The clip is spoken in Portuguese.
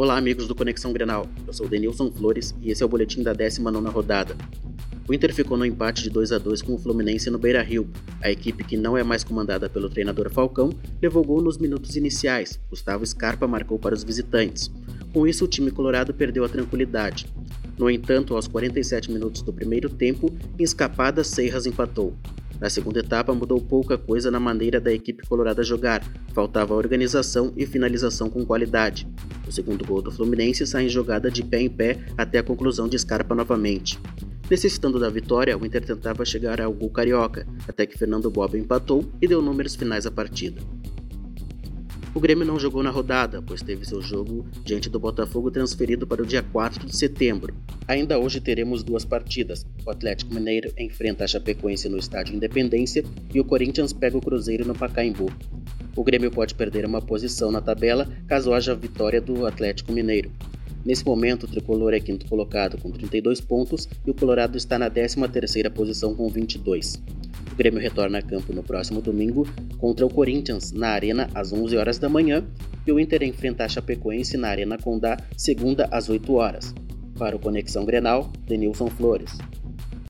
Olá, amigos do Conexão Grenal. Eu sou Denilson Flores e esse é o boletim da 19 rodada. O Inter ficou no empate de 2 a 2 com o Fluminense no Beira-Rio. A equipe, que não é mais comandada pelo treinador Falcão, levou gol nos minutos iniciais. Gustavo Scarpa marcou para os visitantes. Com isso, o time colorado perdeu a tranquilidade. No entanto, aos 47 minutos do primeiro tempo, em escapada, Seiras empatou. Na segunda etapa, mudou pouca coisa na maneira da equipe colorada jogar, faltava organização e finalização com qualidade. O segundo gol do Fluminense sai em jogada de pé em pé até a conclusão de Scarpa novamente. Necessitando da vitória, o Inter tentava chegar ao gol carioca, até que Fernando Bob empatou e deu números finais à partida. O Grêmio não jogou na rodada, pois teve seu jogo diante do Botafogo transferido para o dia 4 de setembro. Ainda hoje teremos duas partidas. O Atlético Mineiro enfrenta a Chapecoense no Estádio Independência e o Corinthians pega o Cruzeiro no Pacaembu. O Grêmio pode perder uma posição na tabela caso haja vitória do Atlético Mineiro. Nesse momento, o tricolor é quinto colocado com 32 pontos e o Colorado está na 13ª posição com 22. O Grêmio retorna a campo no próximo domingo contra o Corinthians na Arena às 11 horas da manhã e o Inter enfrenta a Chapecoense na Arena Condá segunda às 8 horas. Para o Conexão Grenal, Denilson Flores.